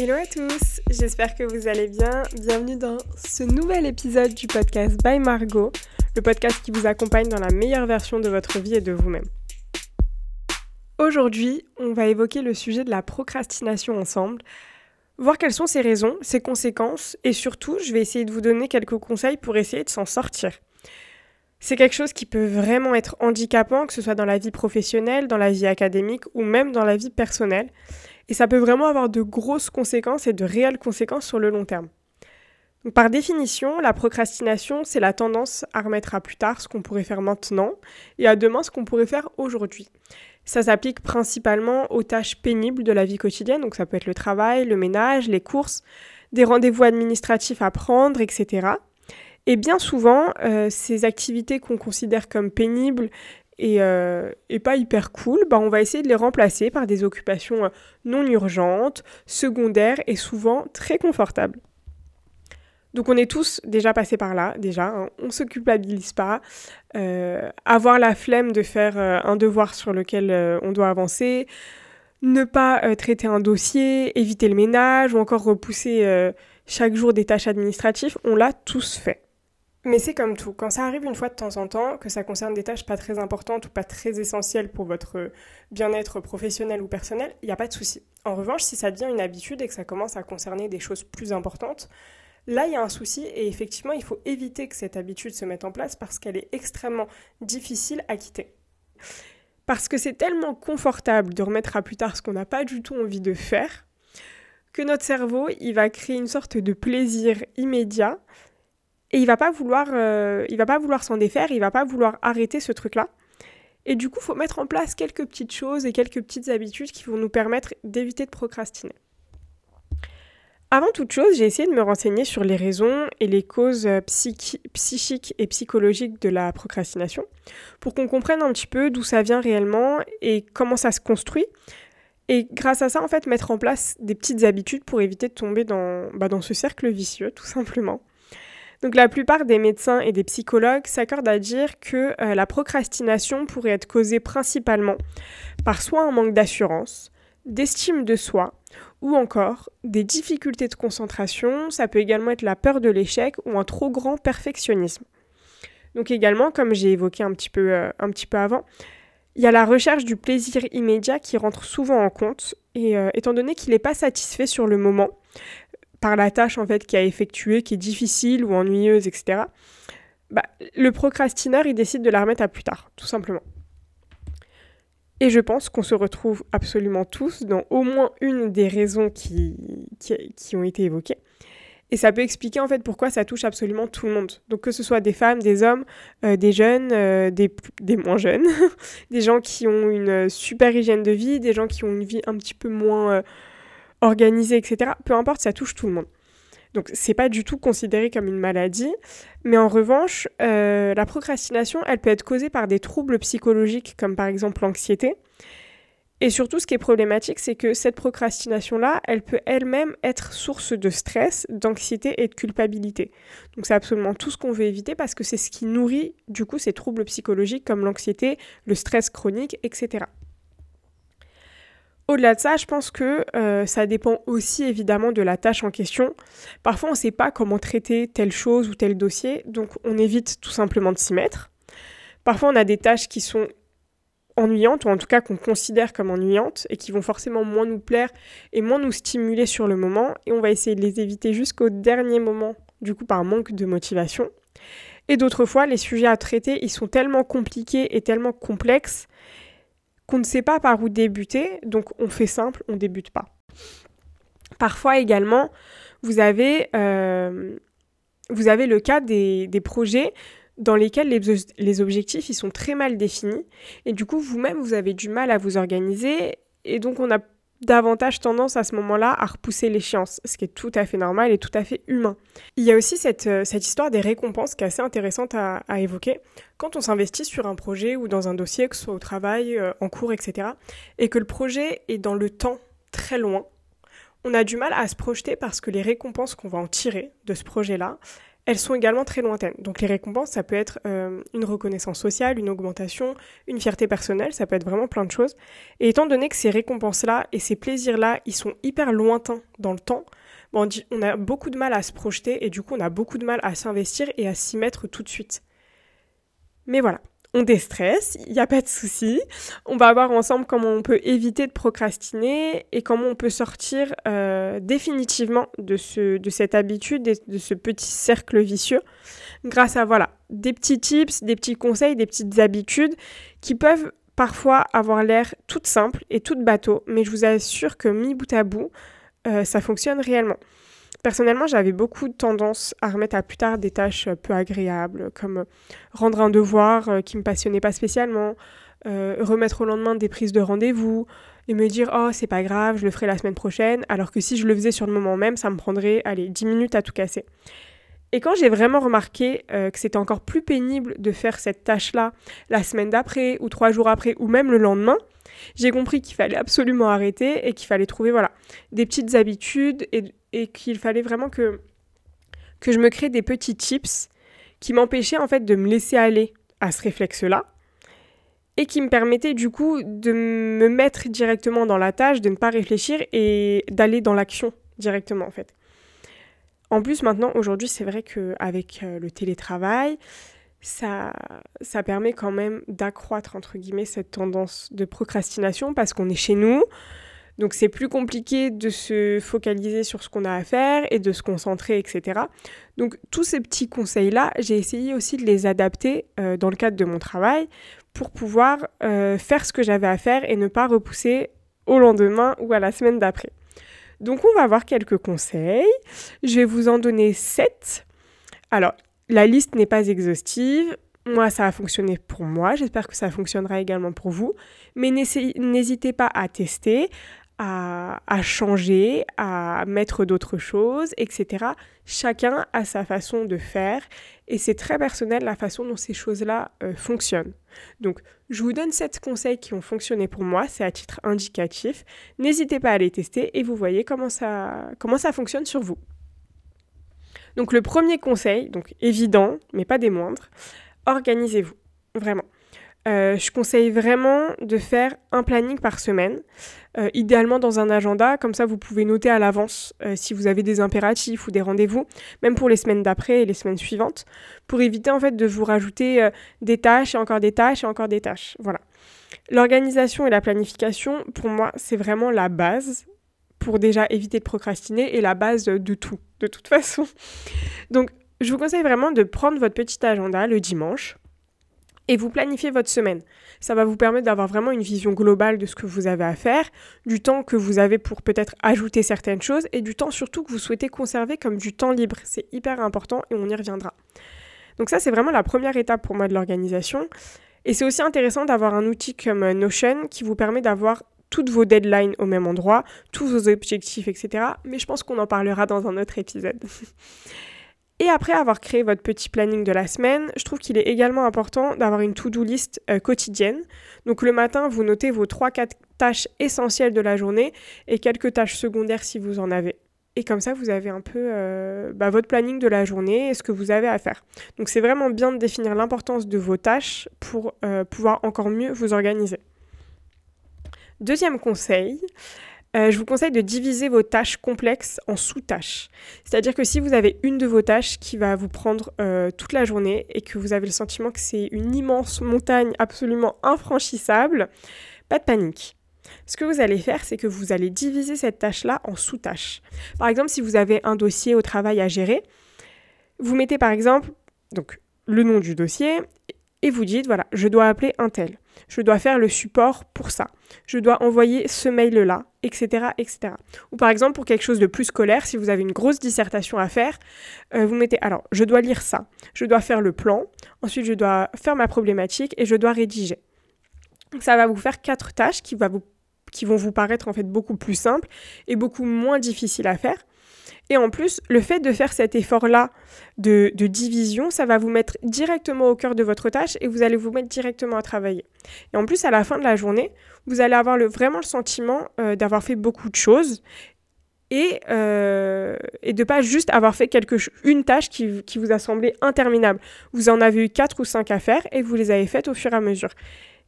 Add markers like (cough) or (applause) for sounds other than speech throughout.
Hello à tous, j'espère que vous allez bien. Bienvenue dans ce nouvel épisode du podcast By Margot, le podcast qui vous accompagne dans la meilleure version de votre vie et de vous-même. Aujourd'hui, on va évoquer le sujet de la procrastination ensemble, voir quelles sont ses raisons, ses conséquences et surtout, je vais essayer de vous donner quelques conseils pour essayer de s'en sortir. C'est quelque chose qui peut vraiment être handicapant, que ce soit dans la vie professionnelle, dans la vie académique ou même dans la vie personnelle. Et ça peut vraiment avoir de grosses conséquences et de réelles conséquences sur le long terme. par définition, la procrastination, c'est la tendance à remettre à plus tard ce qu'on pourrait faire maintenant et à demain ce qu'on pourrait faire aujourd'hui. Ça s'applique principalement aux tâches pénibles de la vie quotidienne, donc ça peut être le travail, le ménage, les courses, des rendez-vous administratifs à prendre, etc. Et bien souvent, euh, ces activités qu'on considère comme pénibles euh, et, pas hyper cool, bah on va essayer de les remplacer par des occupations euh, non urgentes, secondaires et souvent très confortables. Donc on est tous déjà passés par là, déjà, hein. on se culpabilise pas. Euh, avoir la flemme de faire un devoir sur lequel on doit avancer, ne pas traiter un dossier, éviter le ménage ou encore repousser chaque jour des tâches administratives, on l'a tous fait. Mais c'est comme tout, quand ça arrive une fois de temps en temps, que ça concerne des tâches pas très importantes ou pas très essentielles pour votre bien-être professionnel ou personnel, il n'y a pas de souci. En revanche, si ça devient une habitude et que ça commence à concerner des choses plus importantes, là il y a un souci et effectivement il faut éviter que cette habitude se mette en place parce qu'elle est extrêmement difficile à quitter. Parce que c'est tellement confortable de remettre à plus tard ce qu'on n'a pas du tout envie de faire que notre cerveau, il va créer une sorte de plaisir immédiat et il va pas vouloir, euh, il va pas vouloir s'en défaire, il va pas vouloir arrêter ce truc-là. Et du coup, il faut mettre en place quelques petites choses et quelques petites habitudes qui vont nous permettre d'éviter de procrastiner. Avant toute chose, j'ai essayé de me renseigner sur les raisons et les causes euh, psychiques et psychologiques de la procrastination pour qu'on comprenne un petit peu d'où ça vient réellement et comment ça se construit. Et grâce à ça, en fait, mettre en place des petites habitudes pour éviter de tomber dans, bah, dans ce cercle vicieux, tout simplement. Donc la plupart des médecins et des psychologues s'accordent à dire que euh, la procrastination pourrait être causée principalement par soit un manque d'assurance, d'estime de soi, ou encore des difficultés de concentration, ça peut également être la peur de l'échec ou un trop grand perfectionnisme. Donc également, comme j'ai évoqué un petit peu, euh, avant, il y a la recherche du plaisir immédiat qui rentre souvent en compte, et euh, étant donné qu'il n'est pas satisfait sur le moment, par la tâche en fait qu'il a effectuée, qui est difficile ou ennuyeuse, etc. Bah, le procrastineur, il décide de la remettre à plus tard, tout simplement. Et je pense qu'on se retrouve absolument tous dans au moins une des raisons qui, qui, ont été évoquées. Et ça peut expliquer en fait pourquoi ça touche absolument tout le monde. Donc que ce soit des femmes, des hommes, euh, des jeunes, euh, des, des, moins jeunes, (laughs) des gens qui ont une super hygiène de vie, des gens qui ont une vie un petit peu moins euh, organisé, etc. Peu importe, ça touche tout le monde. Donc c'est pas du tout considéré comme une maladie, mais en revanche, euh, la procrastination, elle peut être causée par des troubles psychologiques comme par exemple l'anxiété. Et surtout, ce qui est problématique, c'est que cette procrastination-là, elle peut elle-même être source de stress, d'anxiété et de culpabilité. Donc c'est absolument tout ce qu'on veut éviter parce que c'est ce qui nourrit du coup ces troubles psychologiques comme l'anxiété, le stress chronique, etc. Au-delà de ça, je pense que euh, ça dépend aussi évidemment de la tâche en question. Parfois, on ne sait pas comment traiter telle chose ou tel dossier, donc on évite tout simplement de s'y mettre. Parfois, on a des tâches qui sont ennuyantes, ou en tout cas qu'on considère comme ennuyantes, et qui vont forcément moins nous plaire et moins nous stimuler sur le moment, et on va essayer de les éviter jusqu'au dernier moment, du coup par manque de motivation. Et d'autres fois, les sujets à traiter, ils sont tellement compliqués et tellement complexes qu'on ne sait pas par où débuter, donc on fait simple, on débute pas. Parfois également, vous avez, euh, vous avez le cas des, projets dans lesquels les, les, objectifs ils sont très mal définis et du coup vous-même vous avez du mal à vous organiser et donc on a davantage tendance à ce moment-là à repousser l'échéance, ce qui est tout à fait normal et tout à fait humain. Il y a aussi cette, euh, cette histoire des récompenses qui est assez intéressante à, évoquer. Quand on s'investit sur un projet ou dans un dossier, que ce soit au travail, euh, en cours, etc., et que le projet est dans le temps très loin, on a du mal à se projeter parce que les récompenses qu'on va en tirer de ce projet-là, elles sont également très lointaines. Donc les récompenses, ça peut être euh, une reconnaissance sociale, une augmentation, une fierté personnelle, ça peut être vraiment plein de choses. Et étant donné que ces récompenses-là et ces plaisirs-là, ils sont hyper lointains dans le temps, on a beaucoup de mal à se projeter et du coup on a beaucoup de mal à s'investir et à s'y mettre tout de suite. Mais voilà, on déstresse, il n'y a pas de souci. On va voir ensemble comment on peut éviter de procrastiner et comment on peut sortir euh, définitivement de, ce, cette habitude, de, ce petit cercle vicieux, grâce à voilà, des petits tips, des petits conseils, des petites habitudes qui peuvent parfois avoir l'air toutes simples et toutes bateaux, mais je vous assure que mis bout à bout, euh, ça fonctionne réellement. Personnellement, j'avais beaucoup de tendance à remettre à plus tard des tâches euh, peu agréables, comme euh, rendre un devoir euh, qui me passionnait pas spécialement, remettre au lendemain des prises de rendez-vous et me dire oh c'est pas grave, je le ferai la semaine prochaine, alors que si je le faisais sur le moment même, ça me prendrait allez 10 minutes à tout casser. Et quand j'ai vraiment remarqué que c'était encore plus pénible de faire cette tâche-là la semaine d'après ou trois jours après ou même le lendemain, j'ai compris qu'il fallait absolument arrêter et qu'il fallait trouver voilà des petites habitudes et, et qu'il fallait vraiment que, que je me crée des petits tips qui m'empêchaient en fait de me laisser aller à ce réflexe-là et qui me permettaient du coup de me mettre directement dans la tâche, de ne pas réfléchir et d'aller dans l'action directement en fait. En plus maintenant aujourd'hui c'est vrai qu'avec euh, le télétravail, ça, ça permet quand même d'accroître entre guillemets cette tendance de procrastination parce qu'on est chez nous, donc c'est plus compliqué de se focaliser sur ce qu'on a à faire et de se concentrer, etc. Donc tous ces petits conseils-là, j'ai essayé aussi de les adapter euh, dans le cadre de mon travail pour pouvoir euh, faire ce que j'avais à faire et ne pas repousser au lendemain ou à la semaine d'après. Donc on va voir quelques conseils. Je vais vous en donner sept. Alors, la liste n'est pas exhaustive. Moi, ça a fonctionné pour moi. J'espère que ça fonctionnera également pour vous. Mais n'hésitez pas à tester, à, changer, à mettre d'autres choses, etc. Chacun a sa façon de faire et c'est très personnel la façon dont ces choses-là euh, fonctionnent. Donc, je vous donne sept conseils qui ont fonctionné pour moi, c'est à titre indicatif. N'hésitez pas à les tester et vous voyez comment ça fonctionne sur vous. Donc, le premier conseil, donc évident, mais pas des moindres, organisez-vous, vraiment. Euh, je conseille vraiment de faire un planning par semaine, euh, idéalement dans un agenda, comme ça vous pouvez noter à l'avance euh, si vous avez des impératifs ou des rendez-vous, même pour les semaines d'après et les semaines suivantes, pour éviter en fait de vous rajouter des tâches et encore des tâches et encore des tâches. Voilà. L'organisation et la planification, pour moi, c'est vraiment la base pour déjà éviter de procrastiner et la base de tout, de toute (laughs) façon. Donc, je vous conseille vraiment de prendre votre petit agenda le dimanche et vous planifiez votre semaine. Ça va vous permettre d'avoir vraiment une vision globale de ce que vous avez à faire, du temps que vous avez pour peut-être ajouter certaines choses et du temps surtout que vous souhaitez conserver comme du temps libre. C'est hyper important et on y reviendra. Donc ça, c'est vraiment la première étape pour moi de l'organisation. Et c'est aussi intéressant d'avoir un outil comme Notion qui vous permet d'avoir toutes vos deadlines au même endroit, tous vos objectifs, etc. Mais je pense qu'on en parlera dans un autre épisode. (laughs) Et après avoir créé votre petit planning de la semaine, je trouve qu'il est également important d'avoir une to-do list euh, quotidienne. Donc le matin, vous notez vos 3-4 tâches essentielles de la journée et quelques tâches secondaires si vous en avez. Et comme ça, vous avez un peu euh, bah, votre planning de la journée et ce que vous avez à faire. Donc c'est vraiment bien de définir l'importance de vos tâches pour euh, pouvoir encore mieux vous organiser. Deuxième conseil, euh, je vous conseille de diviser vos tâches complexes en sous-tâches. C'est-à-dire que si vous avez une de vos tâches qui va vous prendre euh, toute la journée et que vous avez le sentiment que c'est une immense montagne absolument infranchissable, pas de panique. Ce que vous allez faire, c'est que vous allez diviser cette tâche-là en sous-tâches. Par exemple, si vous avez un dossier au travail à gérer, vous mettez par exemple donc, le nom du dossier et vous dites, voilà, je dois appeler un tel, je dois faire le support pour ça, je dois envoyer ce mail-là, etc., etc. Ou par exemple, pour quelque chose de plus scolaire, si vous avez une grosse dissertation à faire, euh, vous mettez, alors, je dois lire ça, je dois faire le plan, ensuite je dois faire ma problématique et je dois rédiger. Ça va vous faire quatre tâches qui, va vous, qui vont vous paraître en fait beaucoup plus simples et beaucoup moins difficiles à faire. Et en plus, le fait de faire cet effort-là de, division, ça va vous mettre directement au cœur de votre tâche et vous allez vous mettre directement à travailler. Et en plus, à la fin de la journée, vous allez avoir le, vraiment le sentiment euh, d'avoir fait beaucoup de choses et, euh, et de pas juste avoir fait une tâche qui, qui, vous a semblé interminable. Vous en avez eu quatre ou cinq à faire et vous les avez faites au fur et à mesure.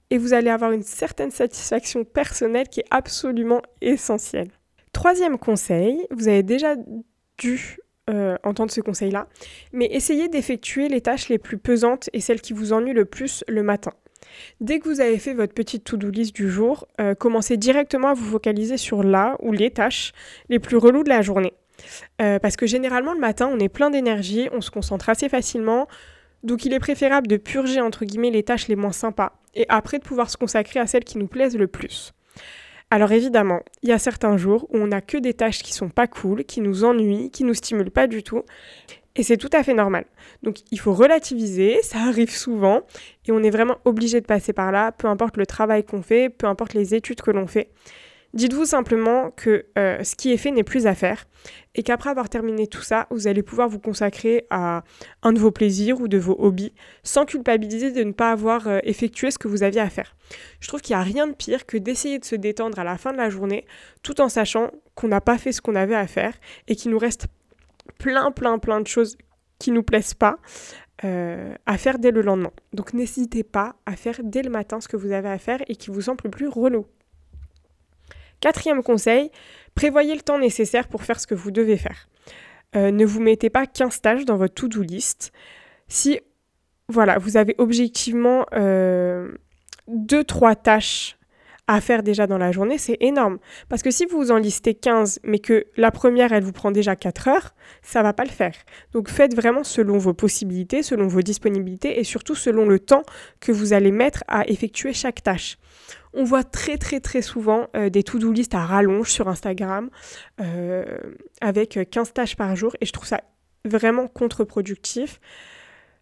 Et vous allez avoir une certaine satisfaction personnelle qui est absolument essentielle. Troisième conseil, vous avez déjà dû euh, entendre ce conseil-là, mais essayez d'effectuer les tâches les plus pesantes et celles qui vous ennuient le plus le matin. Dès que vous avez fait votre petite to-do list du jour, euh, commencez directement à vous focaliser sur là ou les tâches les plus reloues de la journée. Euh, parce que généralement le matin, on est plein d'énergie, on se concentre assez facilement, donc il est préférable de purger entre guillemets les tâches les moins sympas et après de pouvoir se consacrer à celles qui nous plaisent le plus. Alors évidemment, il y a certains jours où on n'a que des tâches qui sont pas cool, qui nous ennuient, qui nous stimulent pas du tout. Et c'est tout à fait normal. Donc il faut relativiser, ça arrive souvent, et on est vraiment obligé de passer par là, peu importe le travail qu'on fait, peu importe les études que l'on fait. Dites-vous simplement que euh, ce qui est fait n'est plus à faire et qu'après avoir terminé tout ça, vous allez pouvoir vous consacrer à un de vos plaisirs ou de vos hobbies sans culpabiliser de ne pas avoir euh, effectué ce que vous aviez à faire. Je trouve qu'il n'y a rien de pire que d'essayer de se détendre à la fin de la journée tout en sachant qu'on n'a pas fait ce qu'on avait à faire et qu'il nous reste plein, plein, plein de choses qui nous plaisent pas euh, à faire dès le lendemain. Donc n'hésitez pas à faire dès le matin ce que vous avez à faire et qui vous semble le plus relou. Quatrième conseil, prévoyez le temps nécessaire pour faire ce que vous devez faire. Euh, ne vous mettez pas 15 tâches dans votre to-do list. Si voilà, vous avez objectivement 2-3 euh, tâches à faire déjà dans la journée, c'est énorme. Parce que si vous en listez 15, mais que la première, elle vous prend déjà 4 heures, ça va pas le faire. Donc faites vraiment selon vos possibilités, selon vos disponibilités et surtout selon le temps que vous allez mettre à effectuer chaque tâche. On voit très très très souvent euh, des to-do list à rallonge sur Instagram euh, avec 15 tâches par jour et je trouve ça vraiment contre-productif.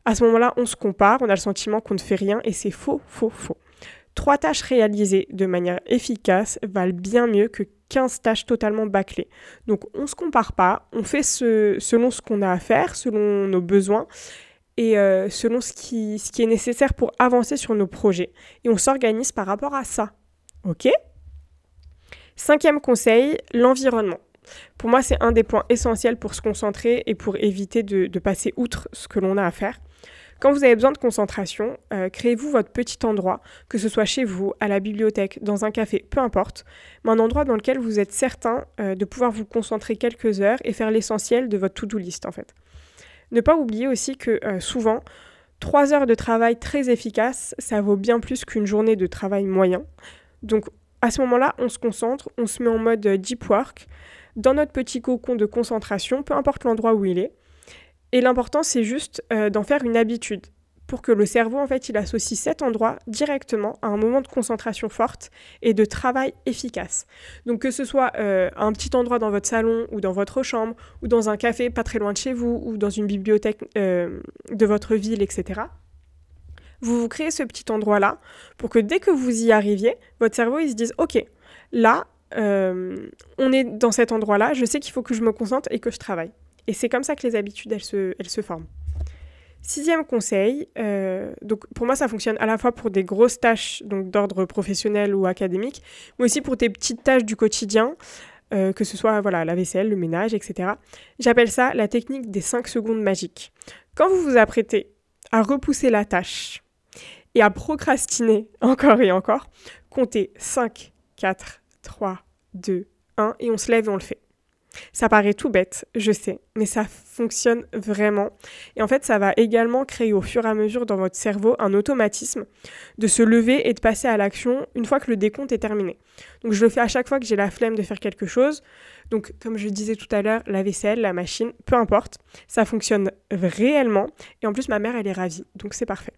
À ce moment-là, on se compare, on a le sentiment qu'on ne fait rien et c'est faux, faux, faux. Trois tâches réalisées de manière efficace valent bien mieux que 15 tâches totalement bâclées. Donc on ne se compare pas, on fait selon ce qu'on a à faire, selon nos besoins et euh, selon ce qui, ce qui est nécessaire pour avancer sur nos projets. Et on s'organise par rapport à ça. OK? Cinquième conseil, l'environnement. Pour moi, c'est un des points essentiels pour se concentrer et pour éviter de passer outre ce que l'on a à faire. Quand vous avez besoin de concentration, euh, créez-vous votre petit endroit, que ce soit chez vous, à la bibliothèque, dans un café, peu importe, mais un endroit dans lequel vous êtes certain euh, de pouvoir vous concentrer quelques heures et faire l'essentiel de votre to-do list en fait. Ne pas oublier aussi que euh, souvent, trois heures de travail très efficaces, ça vaut bien plus qu'une journée de travail moyen. Donc à ce moment-là, on se concentre, on se met en mode deep work, dans notre petit cocon de concentration, peu importe l'endroit où il est. Et l'important, c'est juste euh, d'en faire une habitude pour que le cerveau, en fait, il associe cet endroit directement à un moment de concentration forte et de travail efficace. Donc que ce soit euh, un petit endroit dans votre salon ou dans votre chambre ou dans un café pas très loin de chez vous ou dans une bibliothèque euh, de votre ville, etc. Vous vous créez ce petit endroit-là pour que dès que vous y arriviez, votre cerveau, il se dise, OK, là, on est dans cet endroit-là, je sais qu'il faut que je me concentre et que je travaille. Et c'est comme ça que les habitudes, elles se, elles se forment. Sixième conseil, euh, donc pour moi ça fonctionne à la fois pour des grosses tâches donc d'ordre professionnel ou académique, mais aussi pour tes petites tâches du quotidien, euh, que ce soit voilà la vaisselle, le ménage, etc. J'appelle ça la technique des 5 secondes magiques. Quand vous vous apprêtez à repousser la tâche et à procrastiner (laughs) encore et encore, comptez 5, 4, 3, 2, 1 et on se lève et on le fait. Ça paraît tout bête, je sais, mais ça fonctionne vraiment. Et en fait, ça va également créer au fur et à mesure dans votre cerveau un automatisme de se lever et de passer à l'action une fois que le décompte est terminé. Donc je le fais à chaque fois que j'ai la flemme de faire quelque chose. Donc comme je disais tout à l'heure, la vaisselle, la machine, peu importe, ça fonctionne réellement. Et en plus, ma mère, elle est ravie, donc c'est parfait.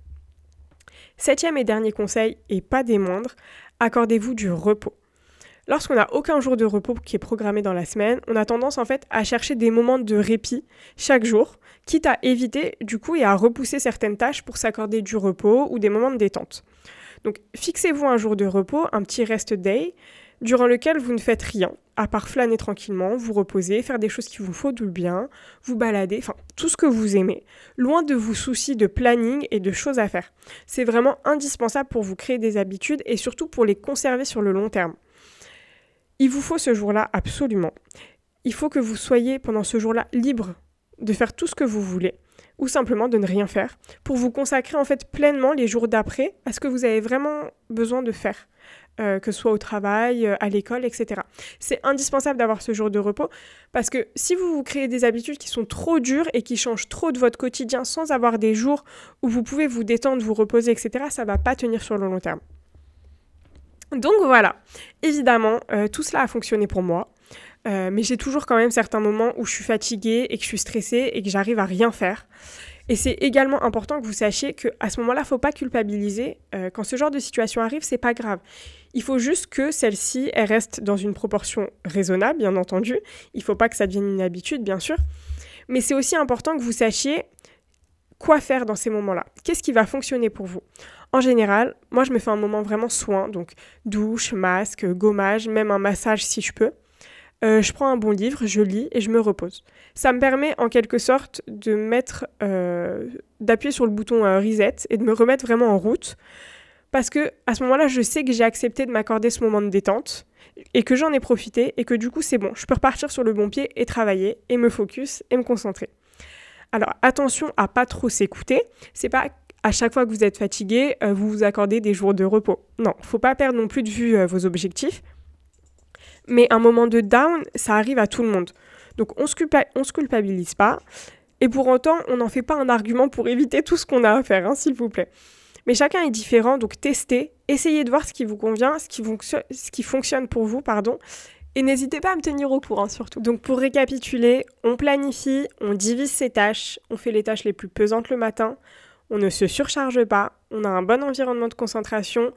Septième et dernier conseil, et pas des moindres, accordez-vous du repos. Lorsqu'on n'a aucun jour de repos qui est programmé dans la semaine, on a tendance en fait à chercher des moments de répit chaque jour, quitte à éviter du coup et à repousser certaines tâches pour s'accorder du repos ou des moments de détente. Donc fixez-vous un jour de repos, un petit rest day, durant lequel vous ne faites rien, à part flâner tranquillement, vous reposer, faire des choses qui vous font du bien, vous balader, enfin tout ce que vous aimez, loin de vous soucier de planning et de choses à faire. C'est vraiment indispensable pour vous créer des habitudes et surtout pour les conserver sur le long terme. Il vous faut ce jour-là absolument. il faut que vous soyez pendant ce jour-là libre de faire tout ce que vous voulez ou simplement de ne rien faire pour vous consacrer en fait pleinement les jours d'après à ce que vous avez vraiment besoin de faire. Euh, que ce soit au travail, euh, à l'école, etc. C'est indispensable d'avoir ce jour de repos parce que si vous vous créez des habitudes qui sont trop dures et qui changent trop de votre quotidien sans avoir des jours où vous pouvez vous détendre, vous reposer, etc., ça va pas tenir sur le long terme. Donc voilà, évidemment, euh, tout cela a fonctionné pour moi. mais j'ai toujours quand même certains moments où je suis fatiguée et que je suis stressée et que j'arrive à rien faire. Et c'est également important que vous sachiez qu'à ce moment-là, il ne faut pas culpabiliser. Euh, quand ce genre de situation arrive, c'est pas grave. Il faut juste que celle-ci, elle reste dans une proportion raisonnable, bien entendu. Il faut pas que ça devienne une habitude, bien sûr. Mais c'est aussi important que vous sachiez quoi faire dans ces moments-là. Qu'est-ce qui va fonctionner pour vous? En général, moi, je me fais un moment vraiment soin, donc douche, masque, gommage, même un massage si je peux. Euh, je prends un bon livre, je lis et je me repose. Ça me permet en quelque sorte de mettre, euh, d'appuyer sur le bouton euh, reset et de me remettre vraiment en route. Parce que à ce moment-là, je sais que j'ai accepté de m'accorder ce moment de détente et que j'en ai profité et que du coup c'est bon, je peux repartir sur le bon pied et travailler et me focus et me concentrer. Alors attention à pas trop s'écouter. C'est pas à chaque fois que vous êtes fatigué, vous vous accordez des jours de repos. Non, faut pas perdre non plus de vue vos objectifs. Mais un moment de down, ça arrive à tout le monde. Donc on se, se culpabilise pas. Et pour autant, on n'en fait pas un argument pour éviter tout ce qu'on a à faire, hein, s'il vous plaît. Mais chacun est différent, donc testez, essayez de voir ce qui vous convient, ce qui, ce qui fonctionne pour vous, pardon. Et n'hésitez pas à me tenir au courant surtout. Donc pour récapituler, on planifie, on divise ses tâches, on fait les tâches les plus pesantes le matin, on ne se surcharge pas, on a un bon environnement de concentration,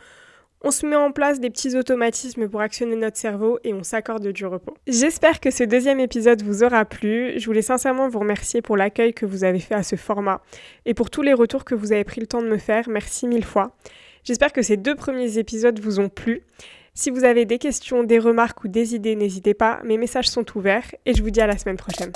on se met en place des petits automatismes pour actionner notre cerveau et on s'accorde du repos. J'espère que ce deuxième épisode vous aura plu. Je voulais sincèrement vous remercier pour l'accueil que vous avez fait à ce format et pour tous les retours que vous avez pris le temps de me faire. Merci mille fois. J'espère que ces deux premiers épisodes vous ont plu. Si vous avez des questions, des remarques ou des idées, n'hésitez pas, mes messages sont ouverts et je vous dis à la semaine prochaine.